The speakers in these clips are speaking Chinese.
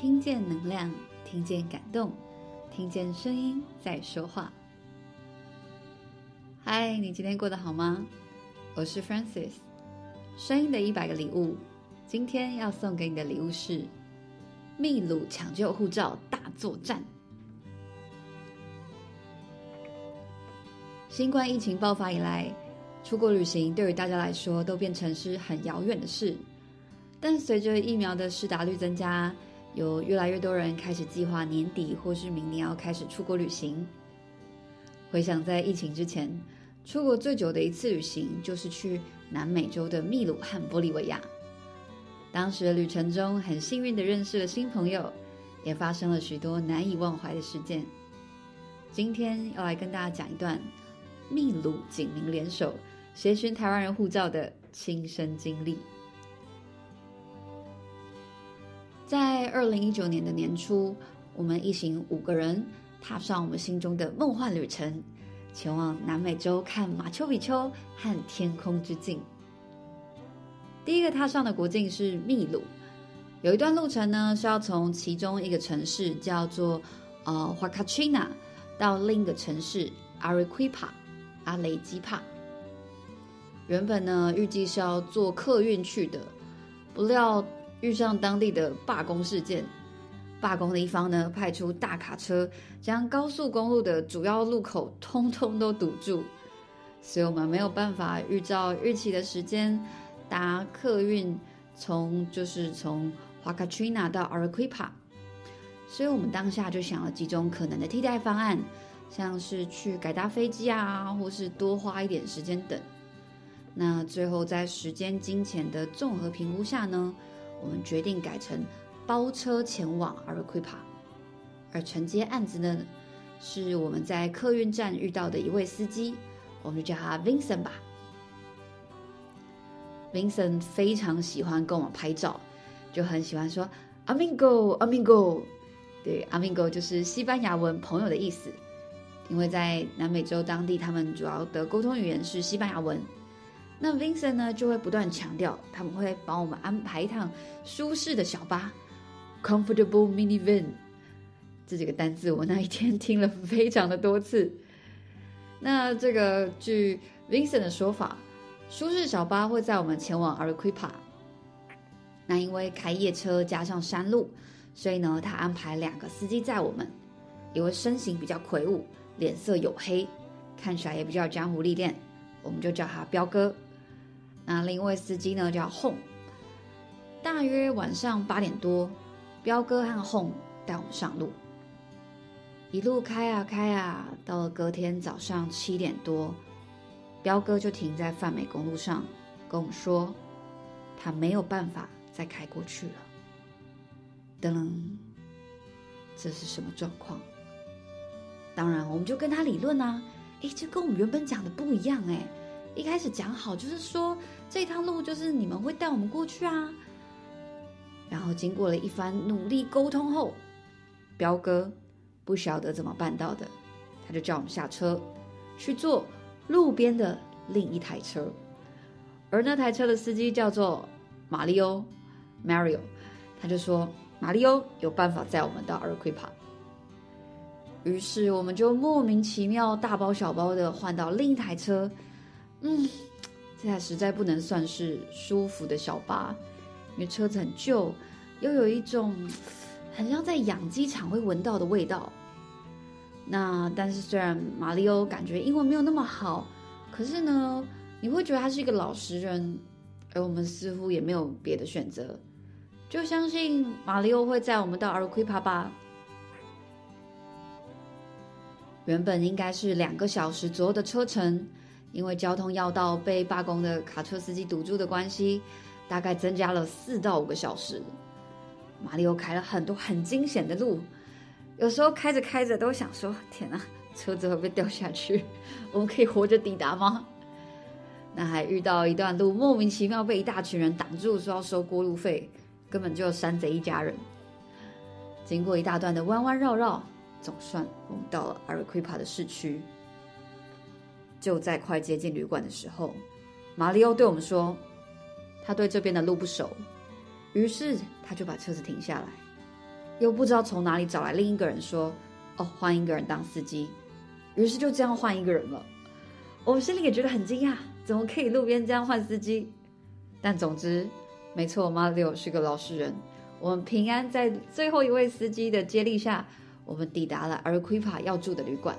听见能量，听见感动，听见声音在说话。嗨，你今天过得好吗？我是 Francis，声音的一百个礼物。今天要送给你的礼物是秘鲁抢救护照大作战。新冠疫情爆发以来，出国旅行对于大家来说都变成是很遥远的事。但随着疫苗的施打率增加，有越来越多人开始计划年底或是明年要开始出国旅行。回想在疫情之前，出国最久的一次旅行就是去南美洲的秘鲁和玻利维亚。当时的旅程中，很幸运的认识了新朋友，也发生了许多难以忘怀的事件。今天要来跟大家讲一段秘鲁警民联手协寻台湾人护照的亲身经历。在二零一九年的年初，我们一行五个人踏上我们心中的梦幻旅程，前往南美洲看马丘比丘和天空之镜。第一个踏上的国境是秘鲁，有一段路程呢是要从其中一个城市叫做呃华卡奇纳到另一个城市阿瑞奎帕阿雷基帕。原本呢预计是要坐客运去的，不料。遇上当地的罢工事件，罢工的一方呢派出大卡车将高速公路的主要路口通通都堵住，所以我们没有办法预照预期的时间搭客运从就是从华卡奇纳到阿瑞奎帕，所以我们当下就想了几种可能的替代方案，像是去改搭飞机啊，或是多花一点时间等。那最后在时间金钱的综合评估下呢，我们决定改成包车前往 Arequipa，而承接案子呢，是我们在客运站遇到的一位司机，我们就叫他 Vincent 吧。Vincent 非常喜欢跟我们拍照，就很喜欢说 Amigo，Amigo，对，Amigo 就是西班牙文“朋友”的意思，因为在南美洲当地，他们主要的沟通语言是西班牙文。那 Vincent 呢，就会不断强调，他们会帮我们安排一趟舒适的小巴，comfortable minivan。这几个单字我那一天听了非常的多次。那这个据 Vincent 的说法，舒适小巴会载我们前往 Arequipa。那因为开夜车加上山路，所以呢，他安排两个司机载我们，一位身形比较魁梧，脸色黝黑，看起来也比较江湖历练，我们就叫他彪哥。那另一位司机呢，叫 Home。大约晚上八点多，彪哥和 Home 带我们上路，一路开啊开啊，到了隔天早上七点多，彪哥就停在泛美公路上，跟我们说，他没有办法再开过去了。噔噔，这是什么状况？当然，我们就跟他理论啊，诶，这跟我们原本讲的不一样诶，一开始讲好就是说。这趟路就是你们会带我们过去啊。然后经过了一番努力沟通后，彪哥不晓得怎么办到的，他就叫我们下车去坐路边的另一台车，而那台车的司机叫做马里欧 Mario，他就说马里欧有办法载我们到阿瑞奎帕。于是我们就莫名其妙大包小包的换到另一台车，嗯。这台实在不能算是舒服的小巴，因为车子很旧，又有一种很像在养鸡场会闻到的味道。那但是虽然马里欧感觉英文没有那么好，可是呢，你会觉得他是一个老实人，而我们似乎也没有别的选择，就相信马里欧会载我们到阿瑞奎帕吧。原本应该是两个小时左右的车程。因为交通要道被罢工的卡车司机堵住的关系，大概增加了四到五个小时。马里欧开了很多很惊险的路，有时候开着开着都想说：“天哪，车子会不会掉下去？我们可以活着抵达吗？”那还遇到一段路莫名其妙被一大群人挡住，说要收过路费，根本就山贼一家人。经过一大段的弯弯绕绕，总算我们到了阿瑞奎帕的市区。就在快接近旅馆的时候，马里欧对我们说，他对这边的路不熟，于是他就把车子停下来。又不知道从哪里找来另一个人说：“哦，换一个人当司机。”于是就这样换一个人了。我们心里也觉得很惊讶，怎么可以路边这样换司机？但总之，没错，马里奥是个老实人。我们平安在最后一位司机的接力下，我们抵达了阿瑞奎帕要住的旅馆。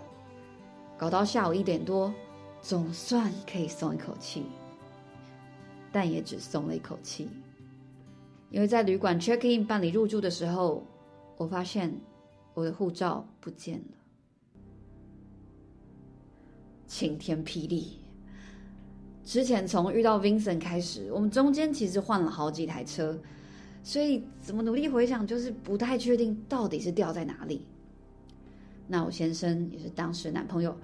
搞到下午一点多，总算可以松一口气，但也只松了一口气，因为在旅馆 check in 办理入住的时候，我发现我的护照不见了。晴天霹雳！之前从遇到 Vincent 开始，我们中间其实换了好几台车。所以怎么努力回想，就是不太确定到底是掉在哪里。那我先生也是当时男朋友，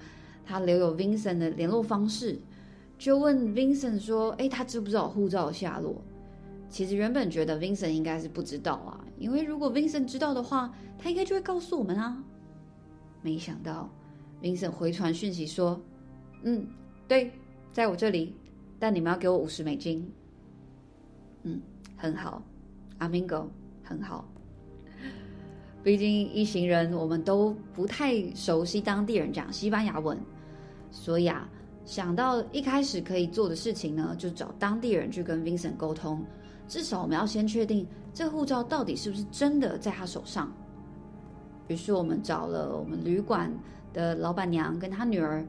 他留有 Vincent 的联络方式，就问 Vincent 说：“哎，他知不知道护照的下落？”其实原本觉得 Vincent 应该是不知道啊，因为如果 Vincent 知道的话，他应该就会告诉我们啊。没想到 Vincent 回传讯息说：“嗯，对，在我这里，但你们要给我五十美金。”嗯，很好。Amigo 很好，毕竟一行人我们都不太熟悉当地人讲西班牙文，所以啊，想到一开始可以做的事情呢，就找当地人去跟 Vincent 沟通，至少我们要先确定这护照到底是不是真的在他手上。于是我们找了我们旅馆的老板娘跟她女儿，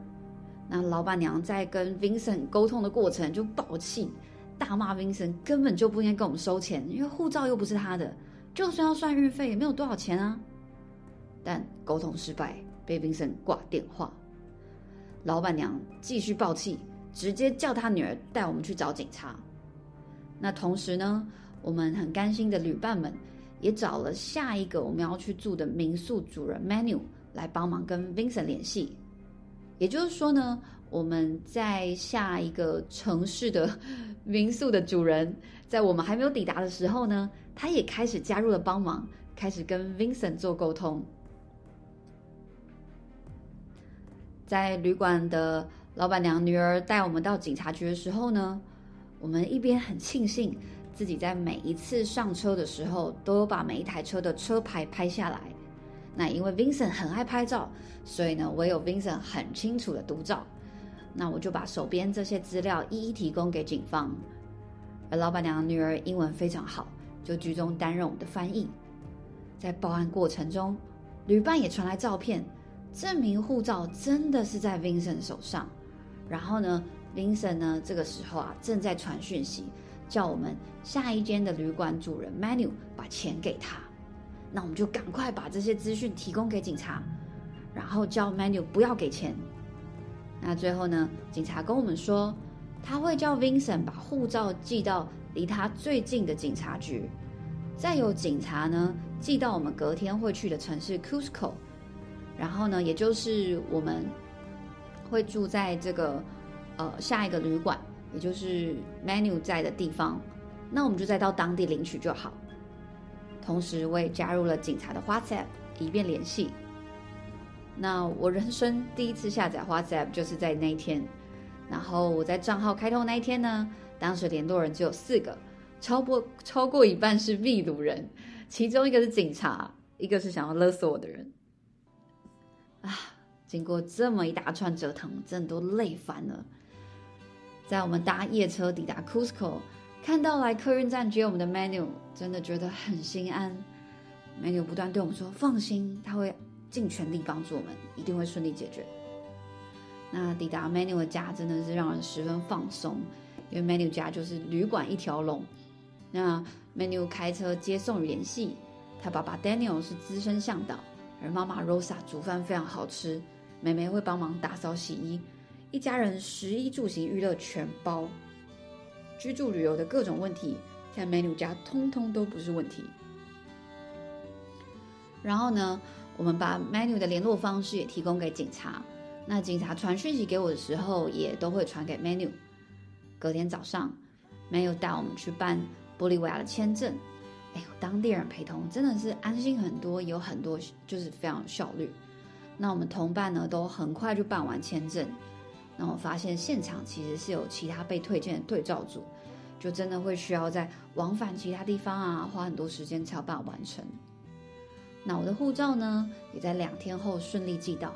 那老板娘在跟 Vincent 沟通的过程就爆气。大骂 Vincent 根本就不应该跟我们收钱，因为护照又不是他的，就算要算运费也没有多少钱啊。但沟通失败，被 Vincent 挂电话。老板娘继续爆气，直接叫她女儿带我们去找警察。那同时呢，我们很甘心的旅伴们也找了下一个我们要去住的民宿主人 Manu 来帮忙跟 Vincent 联系。也就是说呢，我们在下一个城市的民宿的主人，在我们还没有抵达的时候呢，他也开始加入了帮忙，开始跟 Vincent 做沟通。在旅馆的老板娘女儿带我们到警察局的时候呢，我们一边很庆幸自己在每一次上车的时候都有把每一台车的车牌拍下来。那因为 Vincent 很爱拍照，所以呢，我有 Vincent 很清楚的独照。那我就把手边这些资料一一提供给警方。而老板娘女儿英文非常好，就居中担任我们的翻译。在报案过程中，旅伴也传来照片，证明护照真的是在 Vincent 手上。然后呢，Vincent 呢这个时候啊正在传讯息，叫我们下一间的旅馆主人 Manu 把钱给他。那我们就赶快把这些资讯提供给警察，然后叫 Manu 不要给钱。那最后呢，警察跟我们说，他会叫 Vincent 把护照寄到离他最近的警察局，再由警察呢寄到我们隔天会去的城市 Cusco，然后呢，也就是我们会住在这个呃下一个旅馆，也就是 Manu 在的地方，那我们就再到当地领取就好。同时，我也加入了警察的 WhatsApp，以便联系。那我人生第一次下载 WhatsApp 就是在那一天。然后我在账号开通那一天呢，当时联络人只有四个，超过超过一半是秘鲁人，其中一个是警察，一个是想要勒索我的人。啊，经过这么一大串折腾，真的都累烦了。在我们搭夜车抵达 Cusco。看到来客运站接我们的 Manu，真的觉得很心安。Manu 不断对我们说：“放心，他会尽全力帮助我们，一定会顺利解决。”那抵达 Manu 的家真的是让人十分放松，因为 Manu 家就是旅馆一条龙。那 Manu 开车接送联系，他爸爸 Daniel 是资深向导，而妈妈 Rosa 煮饭非常好吃，妹妹会帮忙打扫洗衣，一家人食衣住行娱乐全包。居住旅游的各种问题，在 Menu 家通通都不是问题。然后呢，我们把 Menu 的联络方式也提供给警察。那警察传讯息给我的时候，也都会传给 Menu。隔天早上，Menu 带我们去办玻利维亚的签证。哎呦，当地人陪同真的是安心很多，有很多就是非常有效率。那我们同伴呢，都很快就办完签证。那我发现现场其实是有其他被推荐的对照组，就真的会需要在往返其他地方啊，花很多时间才有办法完成。那我的护照呢，也在两天后顺利寄到。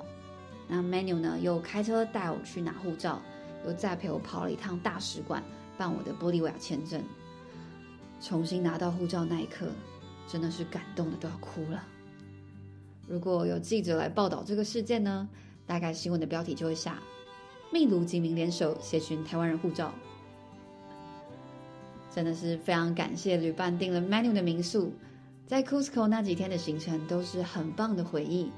那 Manu 呢，又开车带我去拿护照，又再陪我跑了一趟大使馆办我的玻利维亚签证。重新拿到护照那一刻，真的是感动的都要哭了。如果有记者来报道这个事件呢，大概新闻的标题就会下：秘鲁籍民联手协寻台湾人护照。真的是非常感谢旅伴订了 Manu 的民宿，在 Cusco 那几天的行程都是很棒的回忆。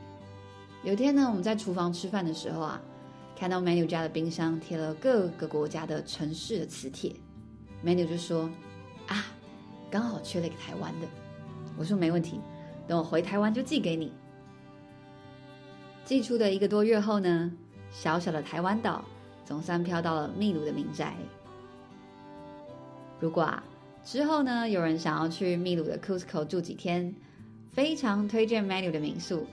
有天呢，我们在厨房吃饭的时候啊，看到 Manu 家的冰箱贴了各个国家的城市的磁铁，Manu 就说：“啊，刚好缺了一个台湾的。”我说：“没问题，等我回台湾就寄给你。”寄出的一个多月后呢，小小的台湾岛总算飘到了秘鲁的民宅。如果啊之后呢，有人想要去秘鲁的 Cusco 住几天，非常推荐 Manu 的民宿，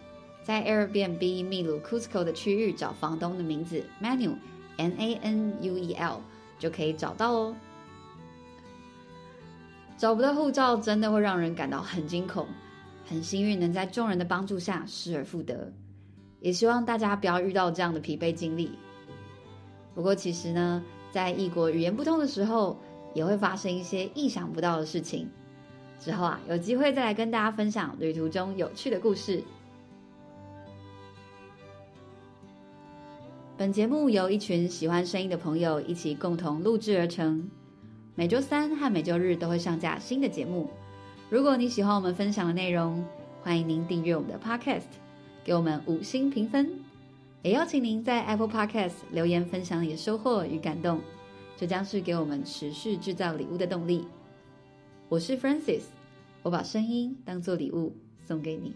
在 Airbnb 秘鲁 Cusco 的区域找房东的名字 Manu N A N U E L 就可以找到哦。找不到护照真的会让人感到很惊恐，很幸运能在众人的帮助下失而复得，也希望大家不要遇到这样的疲惫经历。不过其实呢，在异国语言不通的时候，也会发生一些意想不到的事情。之后啊，有机会再来跟大家分享旅途中有趣的故事。本节目由一群喜欢声音的朋友一起共同录制而成。每周三和每周日都会上架新的节目。如果你喜欢我们分享的内容，欢迎您订阅我们的 Podcast，给我们五星评分。也邀请您在 Apple Podcast 留言分享你的收获与感动。这将是给我们持续制造礼物的动力。我是 Francis，我把声音当做礼物送给你。